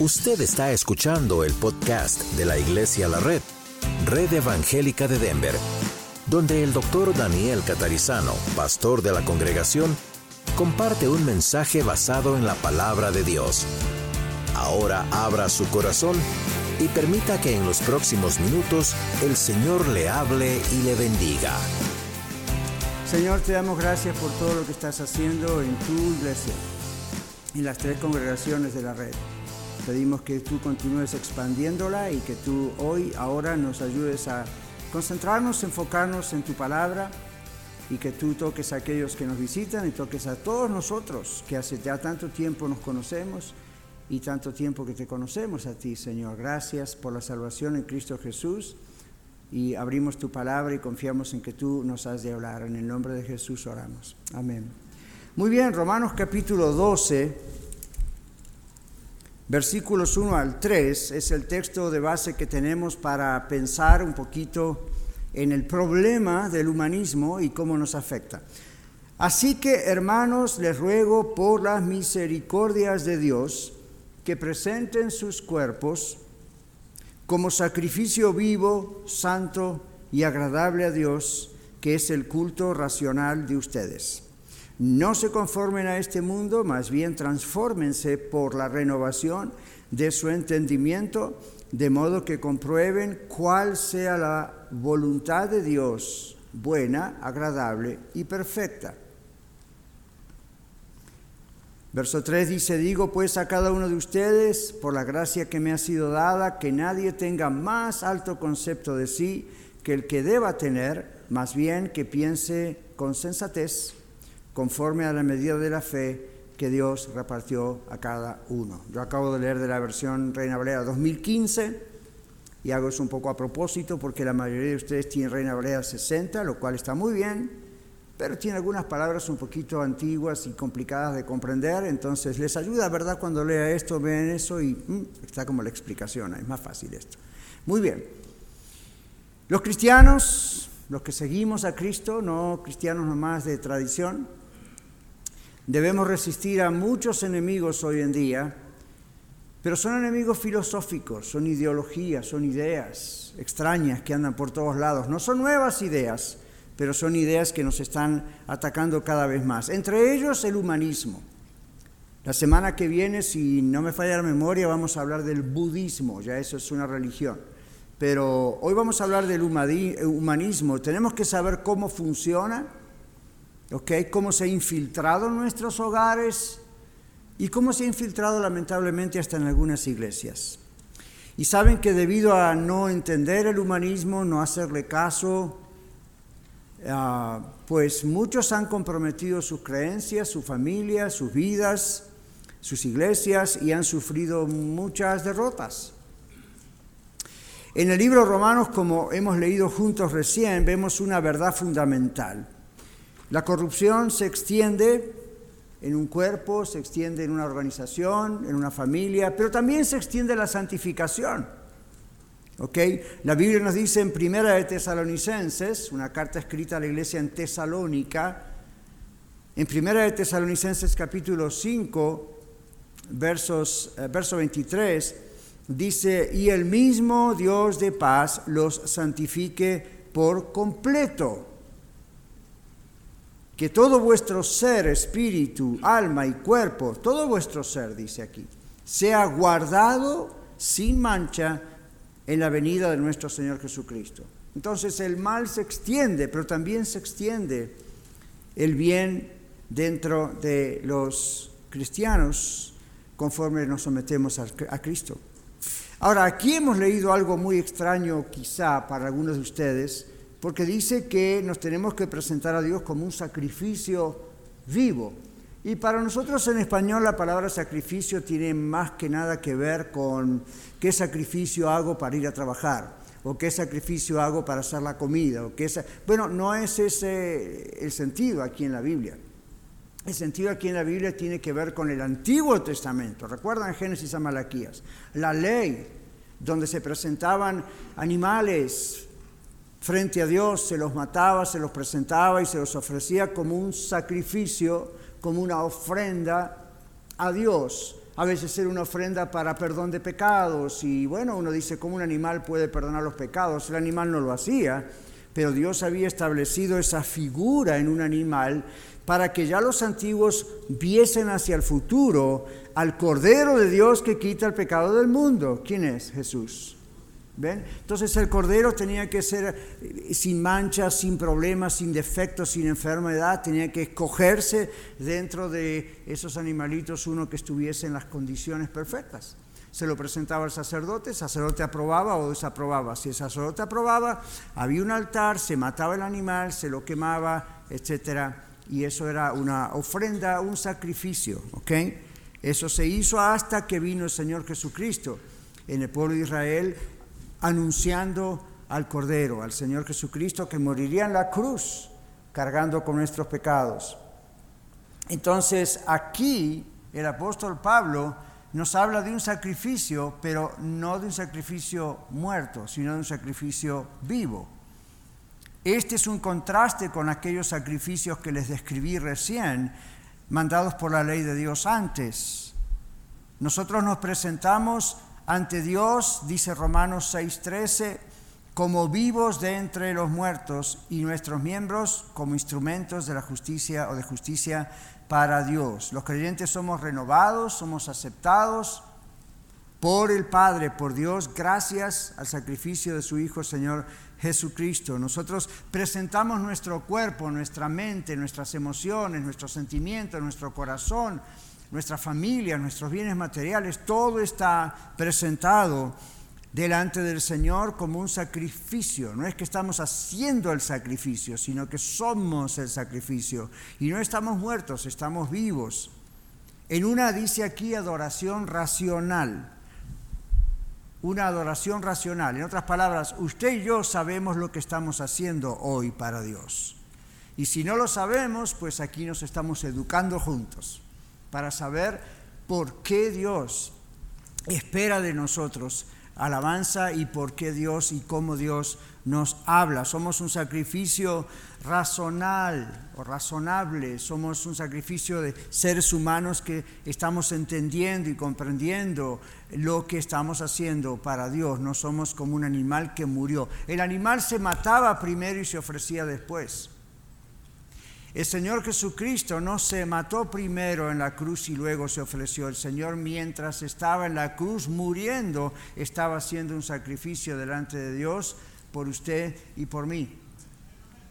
Usted está escuchando el podcast de la Iglesia La Red, Red Evangélica de Denver, donde el doctor Daniel Catarizano, pastor de la congregación, comparte un mensaje basado en la palabra de Dios. Ahora abra su corazón y permita que en los próximos minutos el Señor le hable y le bendiga. Señor, te damos gracias por todo lo que estás haciendo en tu iglesia, en las tres congregaciones de la red. Pedimos que tú continúes expandiéndola y que tú hoy, ahora nos ayudes a concentrarnos, enfocarnos en tu palabra y que tú toques a aquellos que nos visitan y toques a todos nosotros que hace ya tanto tiempo nos conocemos y tanto tiempo que te conocemos a ti, Señor. Gracias por la salvación en Cristo Jesús y abrimos tu palabra y confiamos en que tú nos has de hablar. En el nombre de Jesús oramos. Amén. Muy bien, Romanos capítulo 12 versículos 1 al 3 es el texto de base que tenemos para pensar un poquito en el problema del humanismo y cómo nos afecta. Así que, hermanos, les ruego por las misericordias de Dios que presenten sus cuerpos como sacrificio vivo, santo y agradable a Dios, que es el culto racional de ustedes. No se conformen a este mundo, más bien transfórmense por la renovación de su entendimiento, de modo que comprueben cuál sea la voluntad de Dios, buena, agradable y perfecta. Verso 3 dice, digo pues a cada uno de ustedes, por la gracia que me ha sido dada, que nadie tenga más alto concepto de sí que el que deba tener, más bien que piense con sensatez conforme a la medida de la fe que Dios repartió a cada uno. Yo acabo de leer de la versión Reina Valera 2015 y hago eso un poco a propósito porque la mayoría de ustedes tienen Reina Valera 60, lo cual está muy bien, pero tiene algunas palabras un poquito antiguas y complicadas de comprender, entonces les ayuda, ¿verdad? Cuando lea esto, ven eso y mm, está como la explicación, es más fácil esto. Muy bien. Los cristianos, los que seguimos a Cristo, no cristianos nomás de tradición, Debemos resistir a muchos enemigos hoy en día, pero son enemigos filosóficos, son ideologías, son ideas extrañas que andan por todos lados. No son nuevas ideas, pero son ideas que nos están atacando cada vez más. Entre ellos el humanismo. La semana que viene, si no me falla la memoria, vamos a hablar del budismo, ya eso es una religión. Pero hoy vamos a hablar del humanismo. Tenemos que saber cómo funciona cómo se ha infiltrado en nuestros hogares y cómo se ha infiltrado lamentablemente hasta en algunas iglesias. Y saben que debido a no entender el humanismo, no hacerle caso, ah, pues muchos han comprometido sus creencias, su familia, sus vidas, sus iglesias y han sufrido muchas derrotas. En el libro Romanos, como hemos leído juntos recién, vemos una verdad fundamental. La corrupción se extiende en un cuerpo, se extiende en una organización, en una familia, pero también se extiende la santificación. ¿Ok? La Biblia nos dice en Primera de Tesalonicenses, una carta escrita a la iglesia en Tesalónica, en Primera de Tesalonicenses capítulo 5, versos, eh, verso 23, dice, y el mismo Dios de paz los santifique por completo que todo vuestro ser, espíritu, alma y cuerpo, todo vuestro ser, dice aquí, sea guardado sin mancha en la venida de nuestro Señor Jesucristo. Entonces el mal se extiende, pero también se extiende el bien dentro de los cristianos conforme nos sometemos a, Cristo. Ahora, aquí hemos leído algo muy extraño quizá para algunos de ustedes, porque dice que nos tenemos que presentar a Dios como un sacrificio vivo. Y para nosotros en español la palabra sacrificio tiene más que nada que ver con qué sacrificio hago para ir a trabajar, o qué sacrificio hago para hacer la comida, o qué bueno, no es ese el sentido aquí en la Biblia. El sentido aquí en la Biblia tiene que ver con el Antiguo Testamento. ¿Recuerdan Génesis a Malaquías? La ley, donde se presentaban animales frente a Dios, se los mataba, se los presentaba y se los ofrecía como un sacrificio, como una ofrenda a Dios a veces era una ofrenda para perdón de pecados. Y bueno, uno dice, ¿cómo un animal puede perdonar los pecados? El animal no lo hacía, pero Dios había establecido esa figura en un animal para que ya los antiguos viesen hacia el futuro al Cordero de Dios que quita el pecado del mundo. ¿Quién es? Jesús. Entonces el cordero tenía que ser eh, sin manchas, sin problemas, sin defectos, sin enfermedad, tenía que escogerse dentro de esos animalitos uno que estuviese en las condiciones perfectas. Se lo presentaba al sacerdote, el sacerdote aprobaba o desaprobaba. Si el sacerdote aprobaba, había un altar, se mataba el animal, se lo quemaba, etc. Y eso era una ofrenda, un sacrificio. Eso se hizo hasta que vino el Señor Jesucristo. En el pueblo de Israel anunciando al Cordero, al Señor Jesucristo, que moriría en la cruz cargando con nuestros pecados. Entonces aquí el apóstol Pablo nos habla de un sacrificio, pero no de un sacrificio muerto, sino de un sacrificio vivo. Este es un contraste con aquellos sacrificios que les describí recién, mandados por la ley de Dios antes. Nosotros nos presentamos ante Dios, dice Romanos 6:13, como vivos de entre los muertos y nuestros miembros como instrumentos de la justicia o de justicia para Dios. Los creyentes somos renovados, somos aceptados por el Padre, por Dios, gracias al sacrificio de su Hijo Señor Jesucristo. Nosotros presentamos nuestro cuerpo, nuestra mente, nuestras emociones, nuestros sentimientos, nuestro corazón nuestra familia, nuestros bienes materiales, todo está presentado delante del Señor como un sacrificio. No es que estamos haciendo el sacrificio, sino que somos el sacrificio. Y no estamos muertos, estamos vivos. En una dice aquí adoración racional. Una adoración racional. En otras palabras, usted y yo sabemos lo que estamos haciendo hoy para Dios. Y si no lo sabemos, pues aquí nos estamos educando juntos para saber por qué Dios espera de nosotros alabanza y por qué Dios y cómo Dios nos habla. Somos un sacrificio razonal o razonable, somos un sacrificio de seres humanos que estamos entendiendo y comprendiendo lo que estamos haciendo para Dios. No somos como un animal que murió. El animal se mataba primero y se ofrecía después. El Señor Jesucristo no se mató primero en la cruz y luego se ofreció. El Señor mientras estaba en la cruz muriendo estaba haciendo un sacrificio delante de Dios por usted y por mí.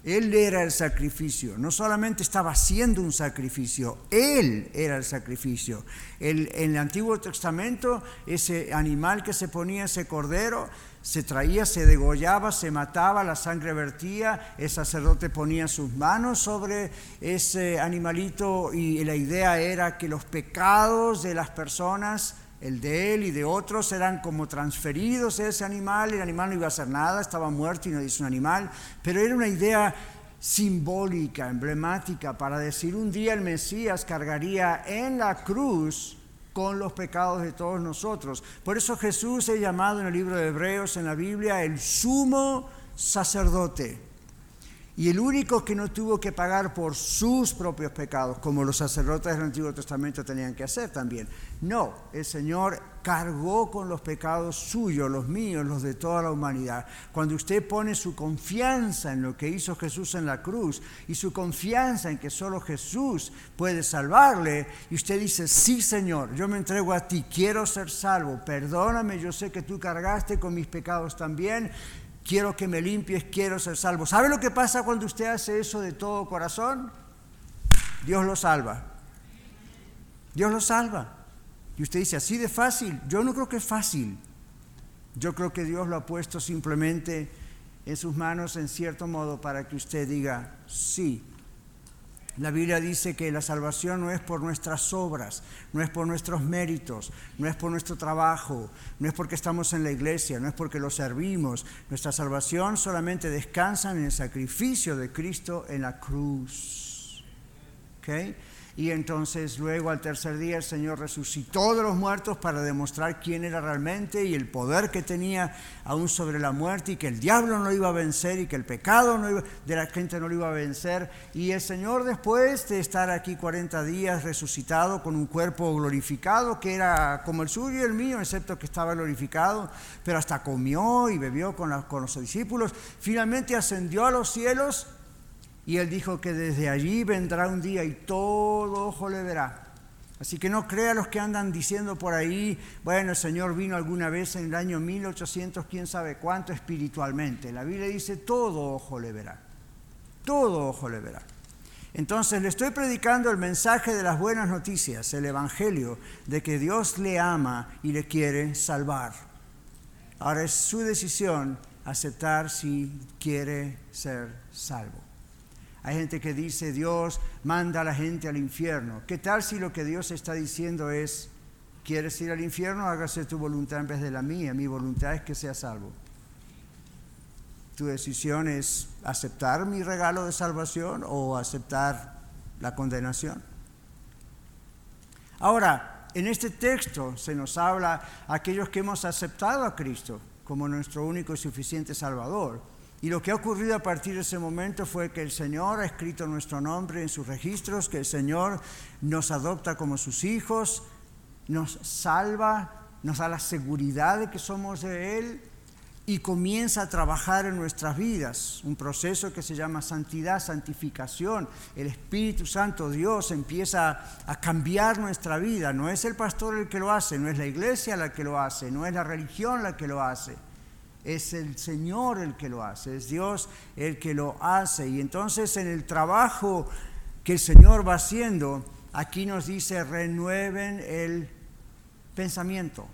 Él era el sacrificio, no solamente estaba haciendo un sacrificio, Él era el sacrificio. en el Antiguo Testamento, ese animal que se ponía, ese cordero, se traía, se degollaba, se mataba, la sangre vertía, el sacerdote ponía sus manos sobre ese animalito y la idea era que los pecados de las personas, el de él y de otros, eran como transferidos a ese animal, el animal no iba a hacer nada, estaba muerto y no dice un animal, pero era una idea simbólica, emblemática, para decir un día el Mesías cargaría en la cruz con los pecados de todos nosotros. Por eso Jesús es llamado en el libro de Hebreos, en la Biblia, el sumo sacerdote y el único que no tuvo que pagar por sus propios pecados, como los sacerdotes del Antiguo Testamento tenían que hacer también. No, el Señor cargó con los pecados suyos, los míos, los de toda la humanidad. Cuando usted pone su confianza en lo que hizo Jesús en la cruz y su confianza en que solo Jesús puede salvarle, y usted dice, sí Señor, yo me entrego a ti, quiero ser salvo, perdóname, yo sé que tú cargaste con mis pecados también, quiero que me limpies, quiero ser salvo. ¿Sabe lo que pasa cuando usted hace eso de todo corazón? Dios lo salva. Dios lo salva. Y usted dice, así de fácil. Yo no creo que es fácil. Yo creo que Dios lo ha puesto simplemente en sus manos en cierto modo para que usted diga, sí, la Biblia dice que la salvación no es por nuestras obras, no es por nuestros méritos, no es por nuestro trabajo, no es porque estamos en la iglesia, no es porque lo servimos. Nuestra salvación solamente descansa en el sacrificio de Cristo en la cruz. Y entonces luego al tercer día el Señor resucitó de los muertos para demostrar quién era realmente y el poder que tenía aún sobre la muerte y que el diablo no iba a vencer y que el pecado no de la gente no lo iba a vencer. Y el Señor después de estar aquí 40 días resucitado con un cuerpo glorificado que era como el suyo y el mío, excepto que estaba glorificado, pero hasta comió y bebió con, con los discípulos, finalmente ascendió a los cielos y él dijo que desde allí vendrá un día y todo ojo le verá. Así que no crea los que andan diciendo por ahí, bueno, el Señor vino alguna vez en el año 1800, quién sabe cuánto espiritualmente. La Biblia dice, todo ojo le verá. Todo ojo le verá. Entonces le estoy predicando el mensaje de las buenas noticias, el Evangelio, de que Dios le ama y le quiere salvar. Ahora es su decisión aceptar si quiere ser salvo. Hay gente que dice, Dios manda a la gente al infierno. ¿Qué tal si lo que Dios está diciendo es, ¿quieres ir al infierno? Hágase tu voluntad en vez de la mía. Mi voluntad es que sea salvo. Tu decisión es aceptar mi regalo de salvación o aceptar la condenación. Ahora, en este texto se nos habla a aquellos que hemos aceptado a Cristo como nuestro único y suficiente Salvador y lo que ha ocurrido a partir de ese momento fue que el Señor ha escrito nuestro nombre en sus registros, que el Señor nos adopta como sus hijos, nos salva, nos da la seguridad de que somos de Él y comienza a trabajar en nuestras vidas, un proceso que se llama santidad, santificación. El Espíritu Santo, Dios, empieza a cambiar nuestra vida. No es el pastor el que lo hace, no es la iglesia la que lo hace, no es la religión la que lo hace es el Señor el que lo hace, es Dios el que lo hace. Y entonces en el trabajo que el Señor va haciendo, aquí nos dice, renueven el pensamiento,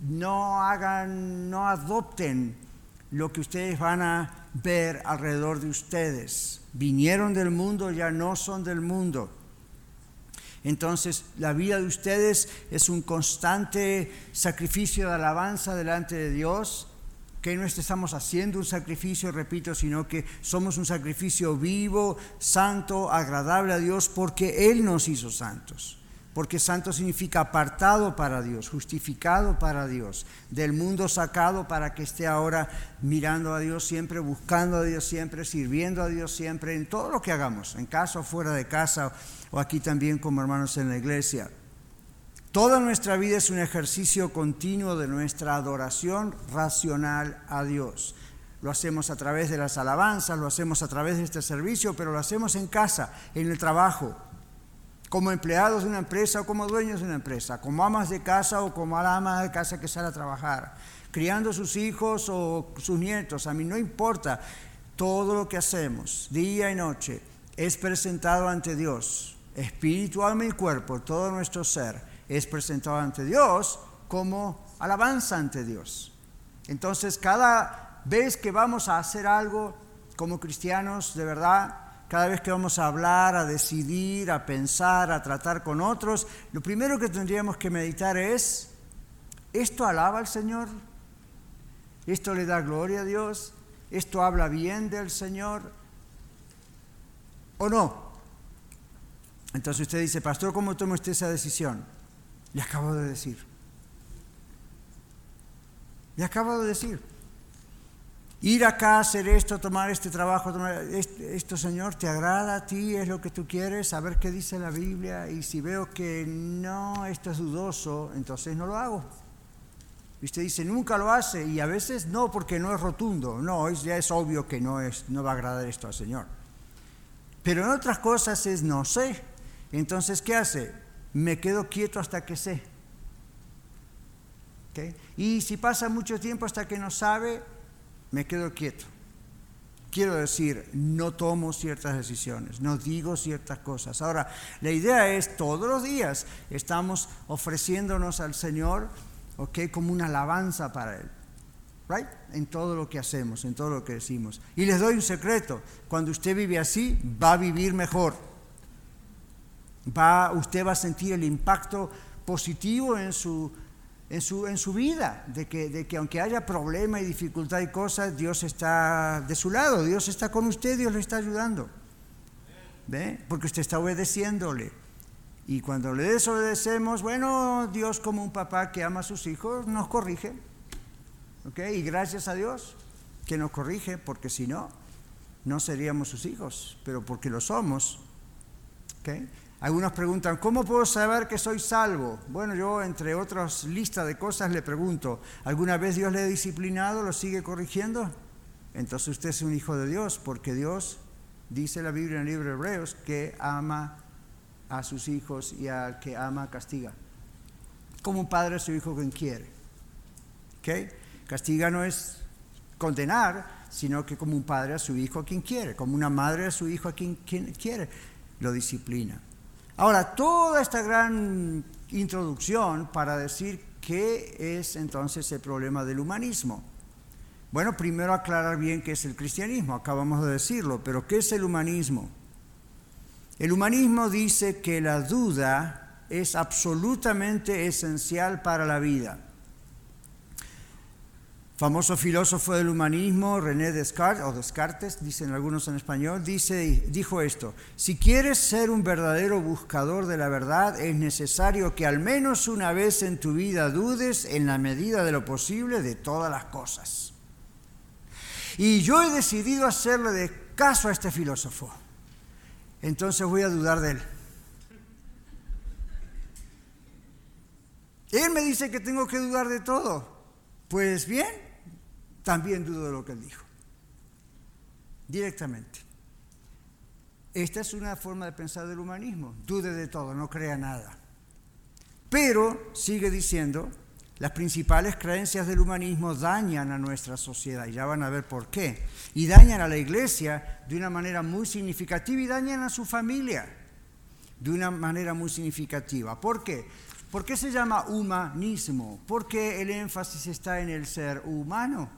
no hagan, no adopten lo que ustedes van a ver alrededor de ustedes. Vinieron del mundo, ya no son del mundo. Entonces la vida de ustedes es un constante sacrificio de alabanza delante de Dios que no estamos haciendo un sacrificio, repito, sino que somos un sacrificio vivo, santo, agradable a Dios, porque Él nos hizo santos. Porque santo significa apartado para Dios, justificado para Dios, del mundo sacado para que esté ahora mirando a Dios siempre, buscando a Dios siempre, sirviendo a Dios siempre, en todo lo que hagamos, en casa o fuera de casa, o aquí también como hermanos en la iglesia. Toda nuestra vida es un ejercicio continuo de nuestra adoración racional a Dios. Lo hacemos a través de las alabanzas, lo hacemos a través de este servicio, pero lo hacemos en casa, en el trabajo, como empleados de una empresa o como dueños de una empresa, como amas de casa o como ama de casa que sale a trabajar, criando sus hijos o sus nietos. A mí no importa, todo lo que hacemos, día y noche, es presentado ante Dios, espíritu, alma y cuerpo, todo nuestro ser es presentado ante Dios como alabanza ante Dios. Entonces, cada vez que vamos a hacer algo como cristianos, de verdad, cada vez que vamos a hablar, a decidir, a pensar, a tratar con otros, lo primero que tendríamos que meditar es, ¿esto alaba al Señor? ¿Esto le da gloria a Dios? ¿Esto habla bien del Señor? ¿O no? Entonces usted dice, pastor, ¿cómo toma usted esa decisión? Le acabo de decir. Le acabo de decir. Ir acá, hacer esto, tomar este trabajo, tomar esto, Señor, ¿te agrada a ti? ¿Es lo que tú quieres? Saber qué dice la Biblia. Y si veo que no, esto es dudoso, entonces no lo hago. Y usted dice, nunca lo hace. Y a veces no, porque no es rotundo. No, ya es obvio que no, es, no va a agradar esto al Señor. Pero en otras cosas es no sé. Entonces, ¿qué hace? Me quedo quieto hasta que sé. Y si pasa mucho tiempo hasta que no sabe, me quedo quieto. Quiero decir, no tomo ciertas decisiones, no digo ciertas cosas. Ahora, la idea es, todos los días estamos ofreciéndonos al Señor, ¿ok? Como una alabanza para Él. Right? En todo lo que hacemos, en todo lo que decimos. Y les doy un secreto, cuando usted vive así, va a vivir mejor va, usted va a sentir el impacto positivo en su, en su, en su vida, de que, de que aunque haya problema y dificultad y cosas, Dios está de su lado, Dios está con usted, Dios le está ayudando. ¿Ve? Porque usted está obedeciéndole. Y cuando le desobedecemos, bueno, Dios como un papá que ama a sus hijos nos corrige. ¿Ok? Y gracias a Dios que nos corrige, porque si no, no seríamos sus hijos, pero porque lo somos. ¿Ok? Algunos preguntan, ¿cómo puedo saber que soy salvo? Bueno, yo entre otras listas de cosas le pregunto, ¿alguna vez Dios le ha disciplinado, lo sigue corrigiendo? Entonces usted es un hijo de Dios, porque Dios, dice la Biblia en el libro de Hebreos, que ama a sus hijos y al que ama castiga. Como un padre a su hijo quien quiere. ¿Okay? Castiga no es condenar, sino que como un padre a su hijo a quien quiere, como una madre a su hijo a quien, quien quiere, lo disciplina. Ahora, toda esta gran introducción para decir qué es entonces el problema del humanismo. Bueno, primero aclarar bien qué es el cristianismo, acabamos de decirlo, pero ¿qué es el humanismo? El humanismo dice que la duda es absolutamente esencial para la vida. Famoso filósofo del humanismo, René Descartes, o Descartes, dicen algunos en español, dice, dijo esto, si quieres ser un verdadero buscador de la verdad, es necesario que al menos una vez en tu vida dudes en la medida de lo posible de todas las cosas. Y yo he decidido hacerle de caso a este filósofo entonces voy a dudar de él. Él me dice que tengo que dudar de todo. Pues bien, también dudo de lo que él dijo. Directamente. Esta es una forma de pensar del humanismo. Dude de todo, no crea nada. Pero sigue diciendo las principales creencias del humanismo dañan a nuestra sociedad, y ya van a ver por qué. Y dañan a la iglesia de una manera muy significativa y dañan a su familia de una manera muy significativa. ¿Por qué? ¿Por qué se llama humanismo? Porque el énfasis está en el ser humano,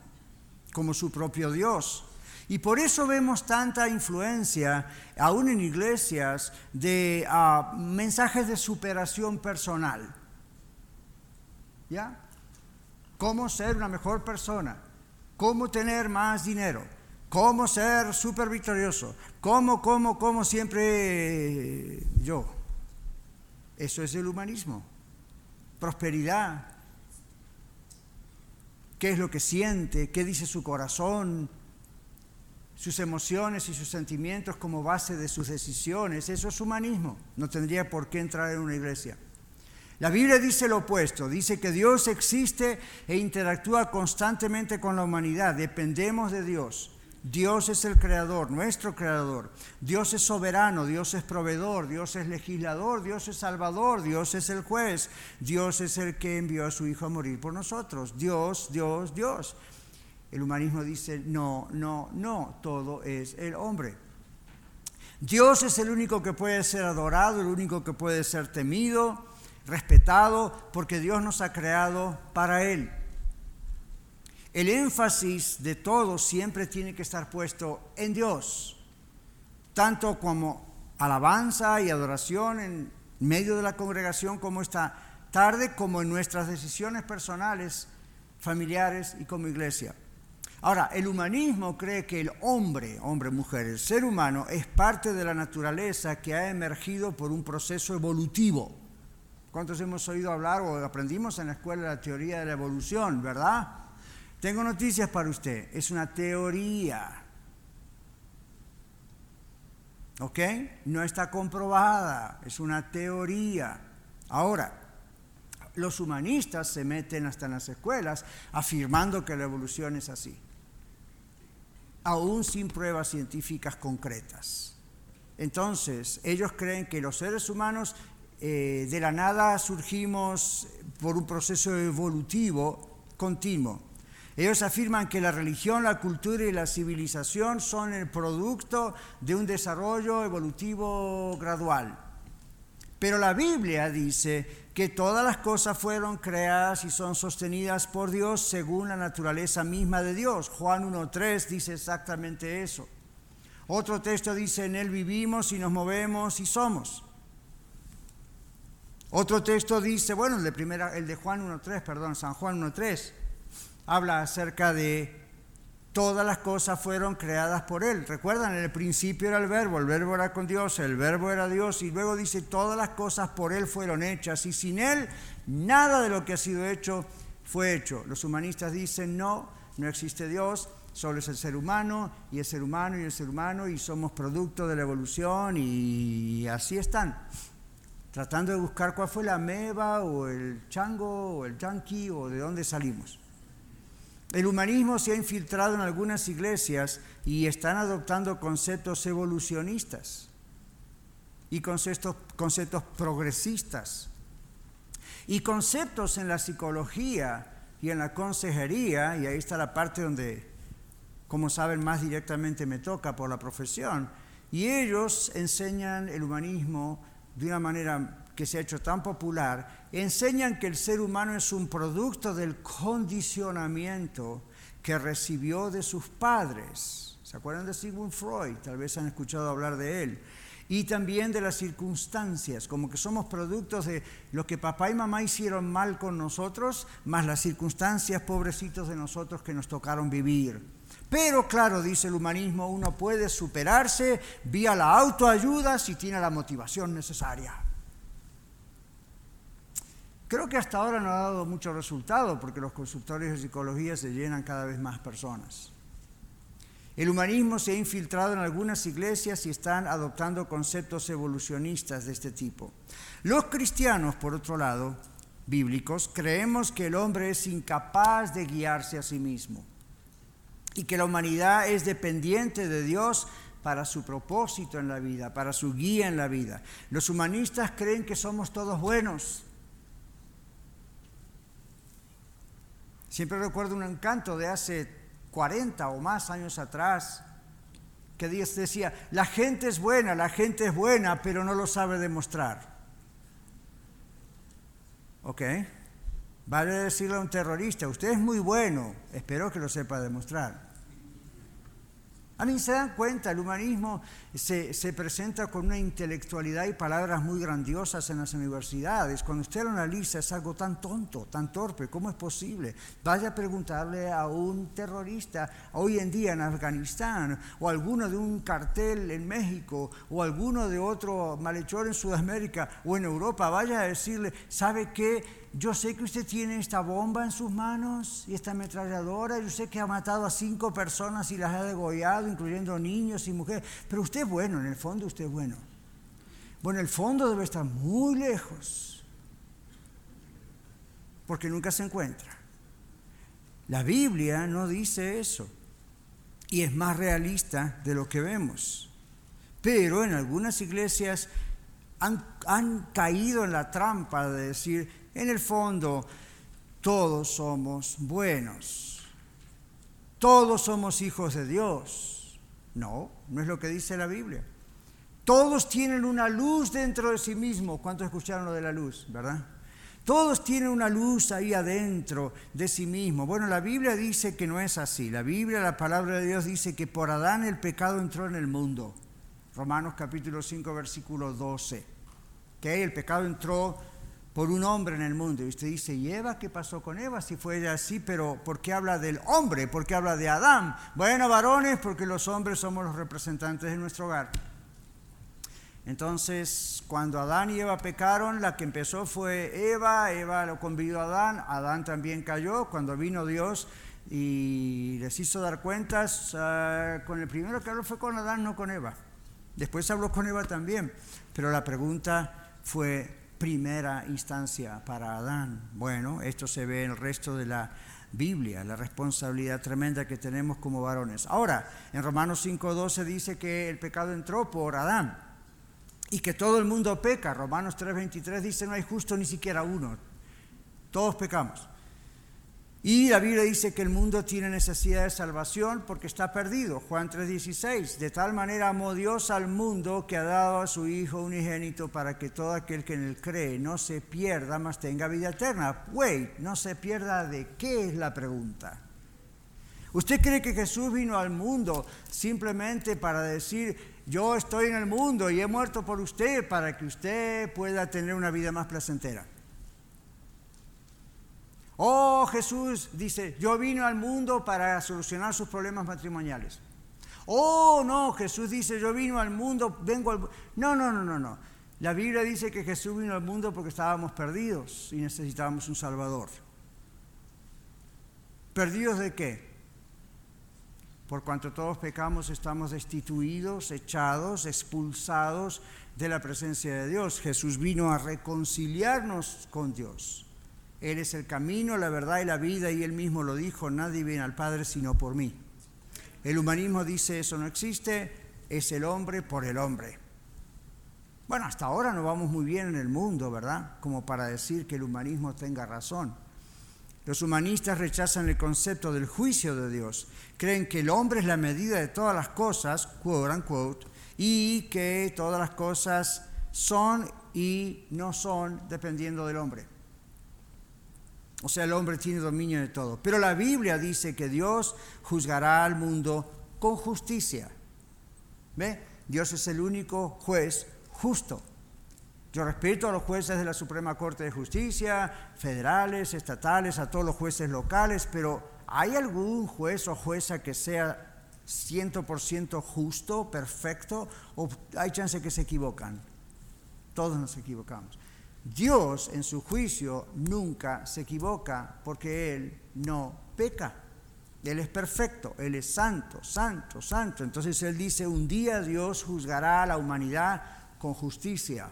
como su propio Dios. Y por eso vemos tanta influencia, aún en iglesias, de ah, mensajes de superación personal ¿Ya? Cómo ser una mejor persona, cómo tener más dinero, cómo ser súper victorioso, cómo, cómo, cómo siempre yo. Eso es el humanismo. Prosperidad. ¿Qué es lo que siente? ¿Qué dice su corazón? sus emociones y sus sentimientos como base de sus decisiones. Eso es humanismo. No tendría por qué entrar en una iglesia. La Biblia dice lo opuesto, dice que Dios existe e interactúa constantemente con la humanidad, dependemos de Dios. Dios es el creador, nuestro creador. Dios es soberano, Dios es proveedor, Dios es legislador, Dios es salvador, Dios es el juez, Dios es el que envió a su Hijo a morir por nosotros. Dios, Dios, Dios. El humanismo dice, no, no, no, todo es el hombre. Dios es el único que puede ser adorado, el único que puede ser temido respetado, porque Dios nos ha creado para Él. El énfasis de todo siempre tiene que estar puesto en Dios, tanto como alabanza y adoración en medio de la congregación como esta tarde, como en nuestras decisiones personales, familiares y como iglesia. Ahora, el humanismo cree que el hombre, hombre, mujer, el ser humano es parte de la naturaleza que ha emergido por un proceso evolutivo. ¿Cuántos hemos oído hablar o aprendimos en la escuela la teoría de la evolución, verdad? Tengo noticias para usted. Es una teoría. ¿Ok? No está comprobada. Es una teoría. Ahora, los humanistas se meten hasta en las escuelas afirmando que la evolución es así. Aún sin pruebas científicas concretas. Entonces, ellos creen que los seres humanos eh, de la nada surgimos por un proceso evolutivo continuo. Ellos afirman que la religión, la cultura y la civilización son el producto de un desarrollo evolutivo gradual. Pero la Biblia dice que todas las cosas fueron creadas y son sostenidas por Dios según la naturaleza misma de Dios. Juan 1.3 dice exactamente eso. Otro texto dice, en Él vivimos y nos movemos y somos. Otro texto dice, bueno, el de, primera, el de Juan 1.3, perdón, San Juan 1.3, habla acerca de Todas las cosas fueron creadas por Él. Recuerdan, en el principio era el verbo, el verbo era con Dios, el verbo era Dios y luego dice, todas las cosas por Él fueron hechas y sin Él nada de lo que ha sido hecho fue hecho. Los humanistas dicen, no, no existe Dios, solo es el ser humano y el ser humano y el ser humano y somos producto de la evolución y así están. Tratando de buscar cuál fue la meba o el chango o el yanqui o de dónde salimos. El humanismo se ha infiltrado en algunas iglesias y están adoptando conceptos evolucionistas y conceptos, conceptos progresistas. Y conceptos en la psicología y en la consejería, y ahí está la parte donde, como saben, más directamente me toca por la profesión, y ellos enseñan el humanismo de una manera que se ha hecho tan popular, enseñan que el ser humano es un producto del condicionamiento que recibió de sus padres. ¿Se acuerdan de Sigmund Freud? Tal vez han escuchado hablar de él. Y también de las circunstancias, como que somos productos de lo que papá y mamá hicieron mal con nosotros, más las circunstancias, pobrecitos de nosotros que nos tocaron vivir. Pero claro, dice el humanismo, uno puede superarse vía la autoayuda si tiene la motivación necesaria. Creo que hasta ahora no ha dado mucho resultado porque los consultorios de psicología se llenan cada vez más personas. El humanismo se ha infiltrado en algunas iglesias y están adoptando conceptos evolucionistas de este tipo. Los cristianos, por otro lado, bíblicos, creemos que el hombre es incapaz de guiarse a sí mismo y que la humanidad es dependiente de Dios para su propósito en la vida, para su guía en la vida. Los humanistas creen que somos todos buenos, Siempre recuerdo un encanto de hace 40 o más años atrás, que decía, la gente es buena, la gente es buena, pero no lo sabe demostrar. ¿Ok? Vale decirle a un terrorista, usted es muy bueno, espero que lo sepa demostrar. A mí se dan cuenta, el humanismo se, se, presenta con una intelectualidad y palabras muy grandiosas en las universidades. Cuando usted lo analiza es algo tan tonto, tan torpe, ¿cómo es posible? Vaya a preguntarle a un terrorista hoy en día en Afganistán, o alguno de un cartel en México, o alguno de otro malhechor en Sudamérica o en Europa, vaya a decirle, ¿sabe qué? Yo sé que usted tiene esta bomba en sus manos y esta ametralladora, yo sé que ha matado a cinco personas y las ha degollado, incluyendo niños y mujeres, pero usted es bueno, en el fondo usted es bueno. Bueno, el fondo debe estar muy lejos, porque nunca se encuentra. La Biblia no dice eso, y es más realista de lo que vemos. Pero en algunas iglesias han caído en la trampa de decir, en el fondo, todos somos buenos. Todos somos hijos de Dios. No, no es lo que dice la Biblia. Todos tienen una luz dentro de sí mismos. ¿Cuántos escucharon lo de la luz, verdad? Todos tienen una luz ahí adentro de sí mismos. Bueno, la Biblia dice que no es así. La Biblia, la palabra de Dios dice que por Adán el pecado entró en el mundo. Romanos capítulo 5, versículo 12. Que el pecado entró por un hombre en el mundo. Y usted dice, ¿y Eva qué pasó con Eva? Si fue ella así, pero ¿por qué habla del hombre? ¿Por qué habla de Adán? Bueno, varones, porque los hombres somos los representantes de nuestro hogar. Entonces, cuando Adán y Eva pecaron, la que empezó fue Eva, Eva lo convidó a Adán, Adán también cayó, cuando vino Dios y les hizo dar cuentas, ah, con el primero que habló fue con Adán, no con Eva. Después habló con Eva también, pero la pregunta fue, primera instancia para Adán. Bueno, esto se ve en el resto de la Biblia, la responsabilidad tremenda que tenemos como varones. Ahora, en Romanos 5.12 dice que el pecado entró por Adán y que todo el mundo peca. Romanos 3.23 dice no hay justo ni siquiera uno. Todos pecamos. Y la Biblia dice que el mundo tiene necesidad de salvación porque está perdido. Juan 3:16, de tal manera amó Dios al mundo que ha dado a su Hijo unigénito para que todo aquel que en él cree no se pierda, mas tenga vida eterna. Wait, no se pierda de qué es la pregunta. ¿Usted cree que Jesús vino al mundo simplemente para decir, yo estoy en el mundo y he muerto por usted para que usted pueda tener una vida más placentera? Oh, Jesús dice, yo vino al mundo para solucionar sus problemas matrimoniales. Oh, no, Jesús dice, yo vino al mundo, vengo al... No, no, no, no, no. La Biblia dice que Jesús vino al mundo porque estábamos perdidos y necesitábamos un Salvador. ¿Perdidos de qué? Por cuanto todos pecamos, estamos destituidos, echados, expulsados de la presencia de Dios. Jesús vino a reconciliarnos con Dios. Él es el camino, la verdad y la vida, y él mismo lo dijo, nadie viene al Padre sino por mí. El humanismo dice eso no existe, es el hombre por el hombre. Bueno, hasta ahora no vamos muy bien en el mundo, ¿verdad? Como para decir que el humanismo tenga razón. Los humanistas rechazan el concepto del juicio de Dios. Creen que el hombre es la medida de todas las cosas, y que todas las cosas son y no son dependiendo del hombre. O sea, el hombre tiene dominio de todo. Pero la Biblia dice que Dios juzgará al mundo con justicia. ¿Ve? Dios es el único juez justo. Yo respeto a los jueces de la Suprema Corte de Justicia, federales, estatales, a todos los jueces locales, pero ¿hay algún juez o jueza que sea 100% justo, perfecto, o hay chance que se equivocan? Todos nos equivocamos. Dios en su juicio nunca se equivoca porque Él no peca. Él es perfecto, Él es santo, santo, santo. Entonces Él dice, un día Dios juzgará a la humanidad con justicia,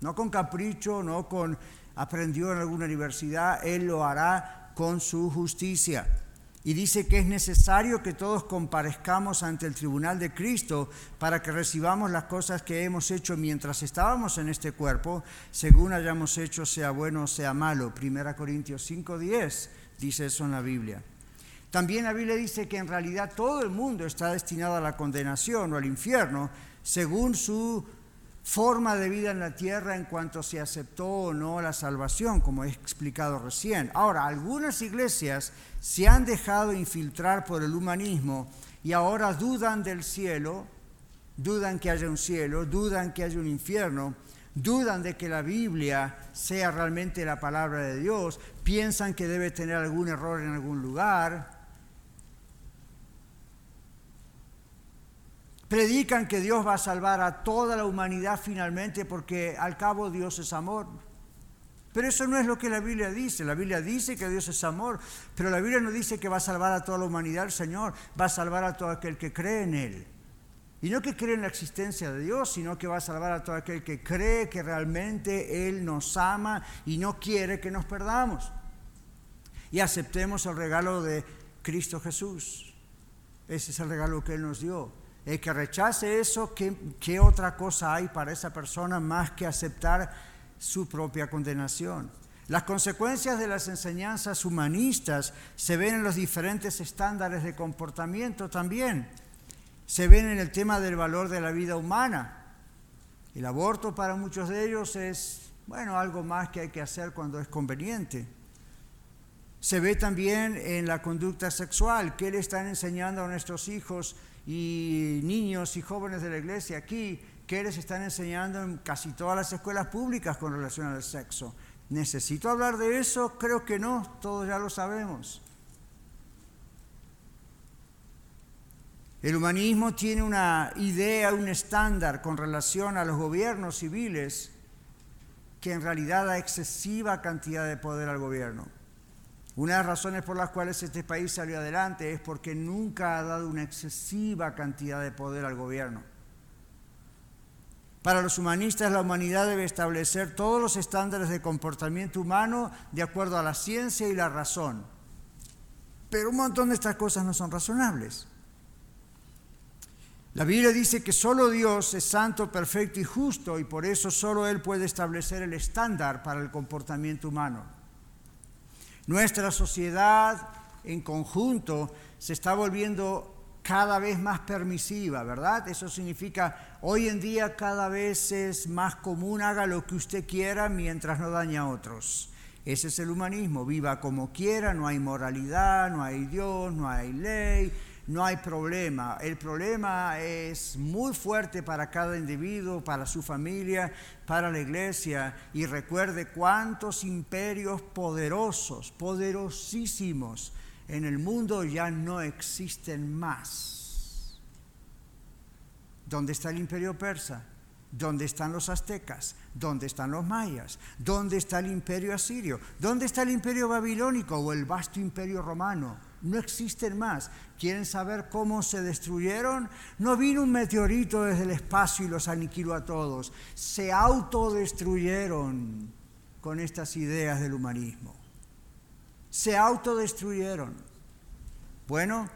no con capricho, no con aprendió en alguna universidad, Él lo hará con su justicia y dice que es necesario que todos comparezcamos ante el tribunal de Cristo para que recibamos las cosas que hemos hecho mientras estábamos en este cuerpo, según hayamos hecho, sea bueno o sea malo. 1 Corintios 5:10 dice eso en la Biblia. También la Biblia dice que en realidad todo el mundo está destinado a la condenación o al infierno, según su forma de vida en la tierra en cuanto se aceptó o no la salvación, como he explicado recién. Ahora, algunas iglesias se han dejado infiltrar por el humanismo y ahora dudan del cielo, dudan que haya un cielo, dudan que haya un infierno, dudan de que la Biblia sea realmente la palabra de Dios, piensan que debe tener algún error en algún lugar, predican que Dios va a salvar a toda la humanidad finalmente porque al cabo Dios es amor. Pero eso no es lo que la Biblia dice. La Biblia dice que Dios es amor, pero la Biblia no dice que va a salvar a toda la humanidad el Señor, va a salvar a todo aquel que cree en Él. Y no que cree en la existencia de Dios, sino que va a salvar a todo aquel que cree que realmente Él nos ama y no quiere que nos perdamos. Y aceptemos el regalo de Cristo Jesús. Ese es el regalo que Él nos dio. El que rechace eso, ¿qué, otra cosa hay para esa persona más que aceptar su propia condenación? Las consecuencias de las enseñanzas humanistas se ven en los diferentes estándares de comportamiento también. Se ven en el tema del valor de la vida humana. El aborto para muchos de ellos es, bueno, algo más que hay que hacer cuando es conveniente. Se ve también en la conducta sexual, qué le están enseñando a nuestros hijos y niños y jóvenes de la iglesia aquí que les están enseñando en casi todas las escuelas públicas con relación al sexo. ¿Necesito hablar de eso? Creo que no, todos ya lo sabemos. El humanismo tiene una idea, un estándar con relación a los gobiernos civiles que en realidad da excesiva cantidad de poder al gobierno. Una de las razones por las cuales este país salió adelante es porque nunca ha dado una excesiva cantidad de poder al gobierno. Para los humanistas, la humanidad debe establecer todos los estándares de comportamiento humano de acuerdo a la ciencia y la razón. Pero un montón de estas cosas no son razonables. La Biblia dice que solo Dios es santo, perfecto y justo y por eso solo Él puede establecer el estándar para el comportamiento humano. Nuestra sociedad en conjunto se está volviendo cada vez más permisiva, ¿verdad? Eso significa, hoy en día cada vez es más común, haga lo que usted quiera mientras no daña a otros. Ese es el humanismo, viva como quiera, no hay moralidad, no hay Dios, no hay ley, no hay problema. El problema es muy fuerte para cada individuo, para su familia, para la iglesia. Y recuerde cuántos imperios poderosos, poderosísimos en el mundo ya no existen más. ¿Dónde está el imperio persa? ¿Dónde están los aztecas? ¿Dónde están los mayas? ¿Dónde está el imperio asirio? ¿Dónde está el imperio babilónico o el vasto imperio romano? No existen más. ¿Quieren saber cómo se destruyeron? No vino un meteorito desde el espacio y los aniquiló a todos. Se autodestruyeron con estas ideas del humanismo. Se autodestruyeron. Bueno,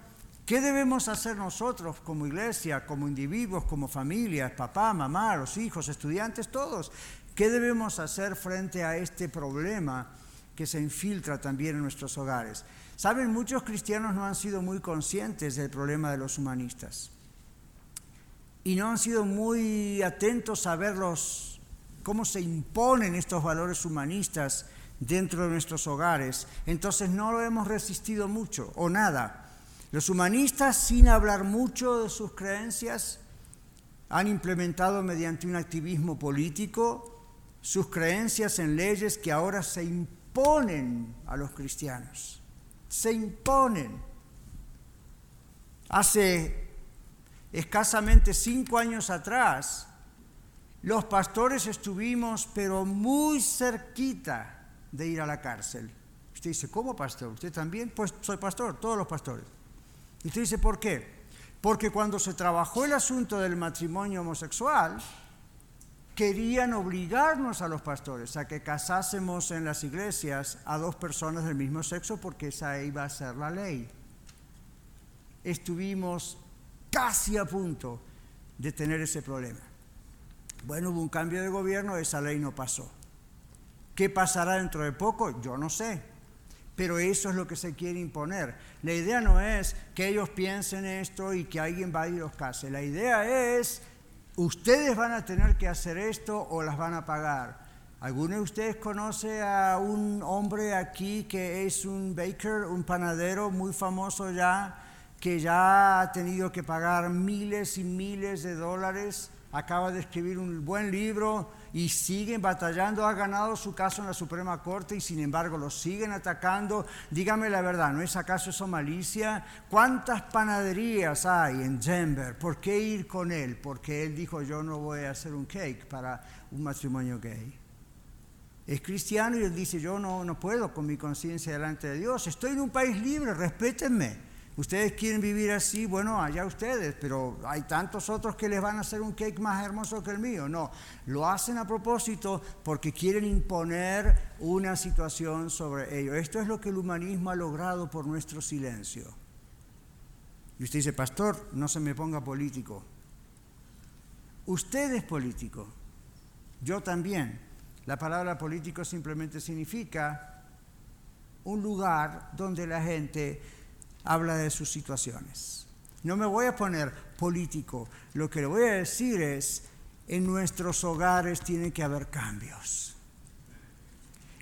¿Qué debemos hacer nosotros como iglesia, como individuos, como familias, papá, mamá, los hijos, estudiantes, todos? ¿Qué debemos hacer frente a este problema que se infiltra también en nuestros hogares? Saben, muchos cristianos no han sido muy conscientes del problema de los humanistas y no han sido muy atentos a ver cómo se imponen estos valores humanistas dentro de nuestros hogares. Entonces no lo hemos resistido mucho o nada. Los humanistas, sin hablar mucho de sus creencias, han implementado mediante un activismo político sus creencias en leyes que ahora se imponen a los cristianos. Se imponen. Hace escasamente cinco años atrás, los pastores estuvimos, pero muy cerquita de ir a la cárcel. Usted dice, ¿cómo pastor? ¿Usted también? Pues soy pastor, todos los pastores. Y usted dice, ¿por qué? Porque cuando se trabajó el asunto del matrimonio homosexual, querían obligarnos a los pastores a que casásemos en las iglesias a dos personas del mismo sexo porque esa iba a ser la ley. Estuvimos casi a punto de tener ese problema. Bueno, hubo un cambio de gobierno, esa ley no pasó. ¿Qué pasará dentro de poco? Yo no sé pero eso es lo que se quiere imponer. La idea no es que ellos piensen esto y que alguien vaya y los case. La idea es, ustedes van a tener que hacer esto o las van a pagar. ¿Alguno de ustedes conoce a un hombre aquí que es un baker, un panadero muy famoso ya, que ya ha tenido que pagar miles y miles de dólares? Acaba de escribir un buen libro y siguen batallando, ha ganado su caso en la Suprema Corte y sin embargo lo siguen atacando. Dígame la verdad, ¿no es acaso eso malicia? ¿Cuántas panaderías hay en Denver? ¿Por qué ir con él? Porque él dijo yo no voy a hacer un cake para un matrimonio gay. Es cristiano y él dice yo no, no puedo con mi conciencia delante de Dios. Estoy en un país libre, respétenme. Ustedes quieren vivir así, bueno, allá ustedes, pero hay tantos otros que les van a hacer un cake más hermoso que el mío. No, lo hacen a propósito porque quieren imponer una situación sobre ellos. Esto es lo que el humanismo ha logrado por nuestro silencio. Y usted dice, pastor, no se me ponga político. Usted es político, yo también. La palabra político simplemente significa un lugar donde la gente habla de sus situaciones. No me voy a poner político, lo que le voy a decir es, en nuestros hogares tiene que haber cambios.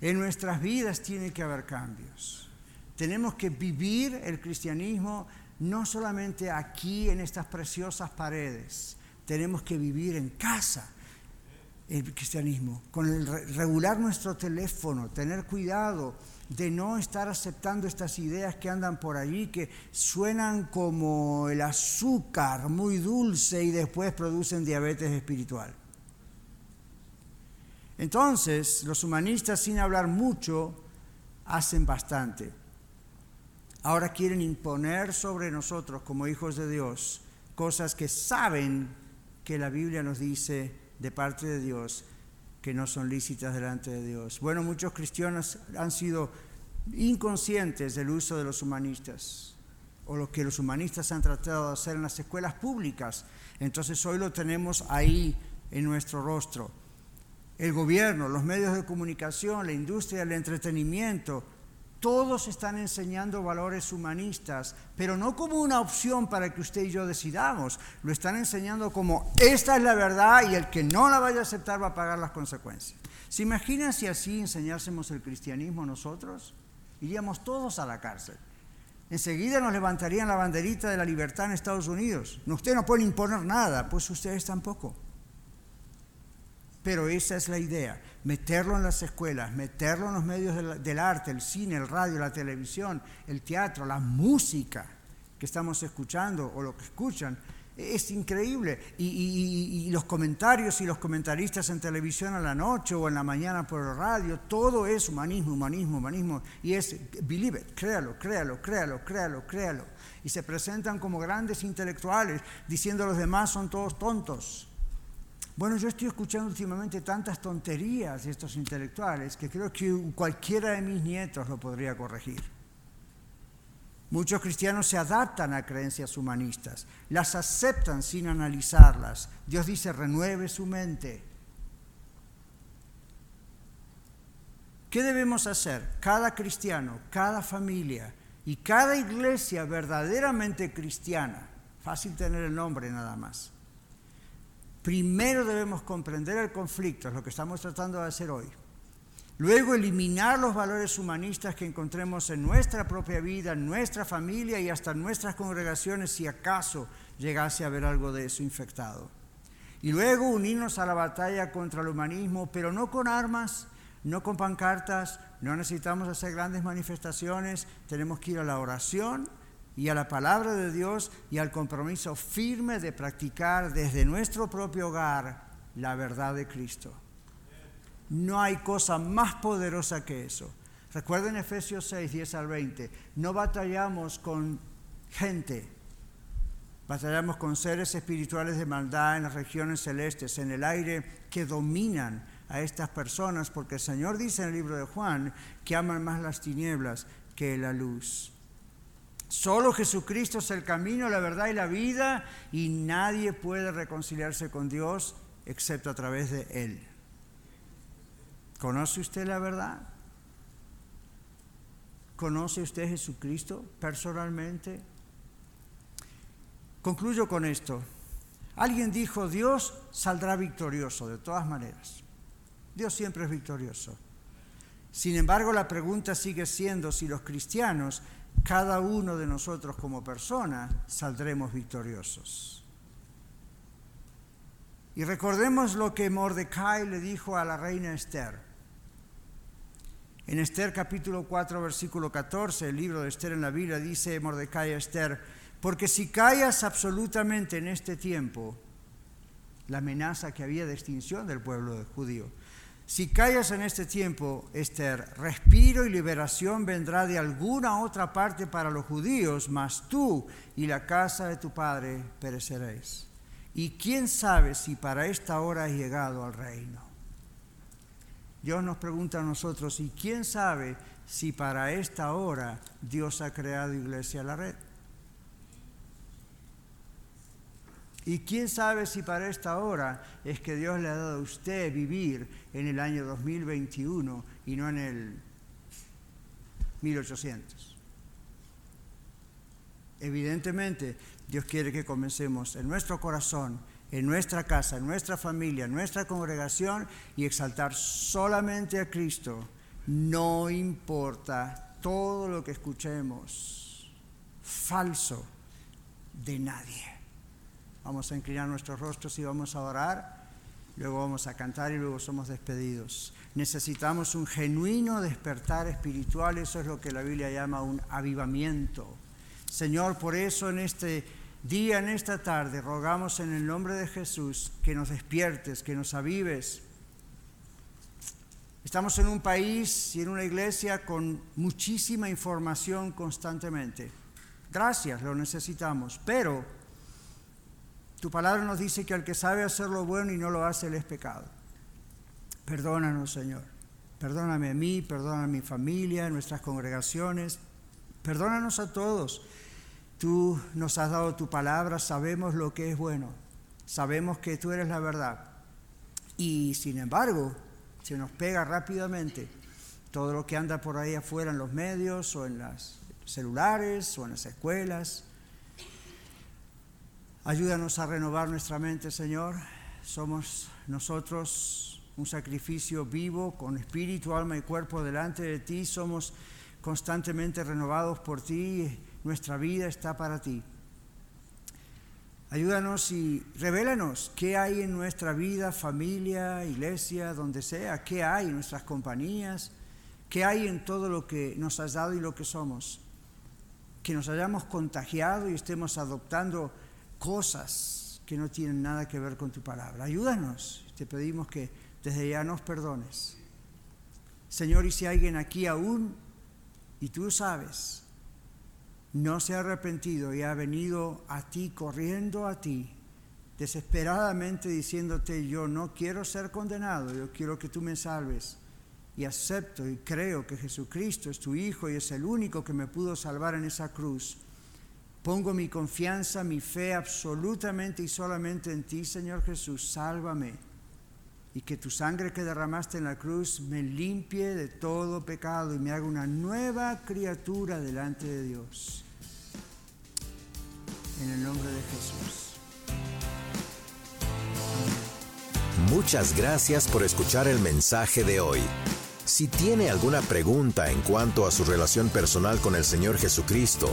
En nuestras vidas tiene que haber cambios. Tenemos que vivir el cristianismo no solamente aquí en estas preciosas paredes, tenemos que vivir en casa el cristianismo, con el regular nuestro teléfono, tener cuidado de no estar aceptando estas ideas que andan por allí, que suenan como el azúcar muy dulce y después producen diabetes espiritual. Entonces, los humanistas, sin hablar mucho, hacen bastante. Ahora quieren imponer sobre nosotros, como hijos de Dios, cosas que saben que la Biblia nos dice de parte de Dios que no son lícitas delante de Dios. Bueno, muchos cristianos han sido inconscientes del uso de los humanistas o lo que los humanistas han tratado de hacer en las escuelas públicas. Entonces hoy lo tenemos ahí en nuestro rostro. El gobierno, los medios de comunicación, la industria del entretenimiento, todos están enseñando valores humanistas, pero no como una opción para que usted y yo decidamos, lo están enseñando como esta es la verdad y el que no la vaya a aceptar va a pagar las consecuencias. ¿Se imaginan si así enseñásemos el cristianismo nosotros? Iríamos todos a la cárcel. Enseguida nos levantarían la banderita de la libertad en Estados Unidos. Ustedes no pueden imponer nada, pues ustedes tampoco. Pero esa es la idea, meterlo en las escuelas, meterlo en los medios del, arte, el cine, el radio, la televisión, el teatro, la música que estamos escuchando o lo que escuchan, es increíble. Y, los comentarios y los comentaristas en televisión a la noche o en la mañana por el radio, todo es humanismo, humanismo, humanismo. Y es, believe it, créalo, créalo, créalo, créalo, créalo. Y se presentan como grandes intelectuales diciendo a los demás son todos tontos. Bueno, yo estoy escuchando últimamente tantas tonterías de estos intelectuales que creo que cualquiera de mis nietos lo podría corregir. Muchos cristianos se adaptan a creencias humanistas, las aceptan sin analizarlas. Dios dice, renueve su mente. ¿Qué debemos hacer? Cada cristiano, cada familia y cada iglesia verdaderamente cristiana, fácil tener el nombre nada más. Primero debemos comprender el conflicto, es lo que estamos tratando de hacer hoy. Luego eliminar los valores humanistas que encontremos en nuestra propia vida, en nuestra familia y hasta en nuestras congregaciones si acaso llegase a haber algo de eso infectado. Y luego unirnos a la batalla contra el humanismo, pero no con armas, no con pancartas, no necesitamos hacer grandes manifestaciones, tenemos que ir a la oración y a la palabra de Dios y al compromiso firme de practicar desde nuestro propio hogar la verdad de Cristo. No hay cosa más poderosa que eso. Recuerden Efesios 6, 10 al 20. No batallamos con gente, batallamos con seres espirituales de maldad en las regiones celestes, en el aire, que dominan a estas personas, porque el Señor dice en el libro de Juan que aman más las tinieblas que la luz. Solo Jesucristo es el camino, la verdad y la vida, y nadie puede reconciliarse con Dios excepto a través de Él. ¿Conoce usted la verdad? ¿Conoce usted Jesucristo personalmente? Concluyo con esto. Alguien dijo, Dios saldrá victorioso de todas maneras. Dios siempre es victorioso. Sin embargo, la pregunta sigue siendo si los cristianos, cada uno de nosotros como persona, saldremos victoriosos. Y recordemos lo que Mordecai le dijo a la reina Esther. En Esther capítulo 4, versículo 14, el libro de Esther en la Biblia, dice Mordecai a Esther, porque si callas absolutamente en este tiempo, la amenaza que había de extinción del pueblo judío, si callas en este tiempo, Esther, respiro y liberación vendrá de alguna otra parte para los judíos, mas tú y la casa de tu padre pereceréis. Y quién sabe si para esta hora has llegado al reino. Dios nos pregunta a nosotros, ¿y quién sabe si para esta hora Dios ha creado Iglesia a la Red? ¿Y quién sabe si para esta hora es que Dios le ha dado a usted vivir en el año 2021 y no en el 1800? Evidentemente, Dios quiere que comencemos en nuestro corazón en nuestra casa, en nuestra familia, en nuestra congregación y exaltar solamente a Cristo, no importa todo lo que escuchemos falso de nadie. Vamos a inclinar nuestros rostros y vamos a orar, luego vamos a cantar y luego somos despedidos. Necesitamos un genuino despertar espiritual, eso es lo que la Biblia llama un avivamiento. Señor, por eso en este día, en esta tarde, rogamos en el nombre de Jesús que nos despiertes, que nos avives. Estamos en un país y en una iglesia con muchísima información constantemente. Gracias, lo necesitamos. Pero tu palabra nos dice que al que sabe hacer lo bueno y no lo hace, él es pecado. Perdónanos, Señor. Perdóname a mí, perdóname a mi familia, a nuestras congregaciones. Perdónanos a todos Tú nos has dado tu palabra, sabemos lo que es bueno, sabemos que tú eres la verdad. Y sin embargo, se nos pega rápidamente todo lo que anda por ahí afuera en los medios o en los celulares o en las escuelas. Ayúdanos a renovar nuestra mente, Señor. Somos nosotros un sacrificio vivo con espíritu, alma y cuerpo delante de ti. Somos constantemente renovados por ti nuestra vida está para ti. Ayúdanos y revélanos qué hay en nuestra vida, familia, iglesia, donde sea, qué hay en nuestras compañías, qué hay en todo lo que nos has dado y lo que somos. Que nos hayamos contagiado y estemos adoptando cosas que no tienen nada que ver con tu palabra. Ayúdanos, te pedimos que desde ya nos perdones. Señor, y si alguien aquí aún, y tú sabes, no se ha arrepentido y ha venido a ti, corriendo a ti, desesperadamente diciéndote, yo no quiero ser condenado, yo quiero que tú me salves. Y acepto y creo que Jesucristo es tu Hijo y es el único que me pudo salvar en esa cruz. Pongo mi confianza, mi fe absolutamente y solamente en ti, Señor Jesús. Sálvame. Y que tu sangre que derramaste en la cruz me limpie de todo pecado y me haga una nueva criatura delante de Dios en el nombre de Jesús. Muchas gracias por escuchar el mensaje de hoy. Si tiene alguna pregunta en cuanto a su relación personal con el Señor Jesucristo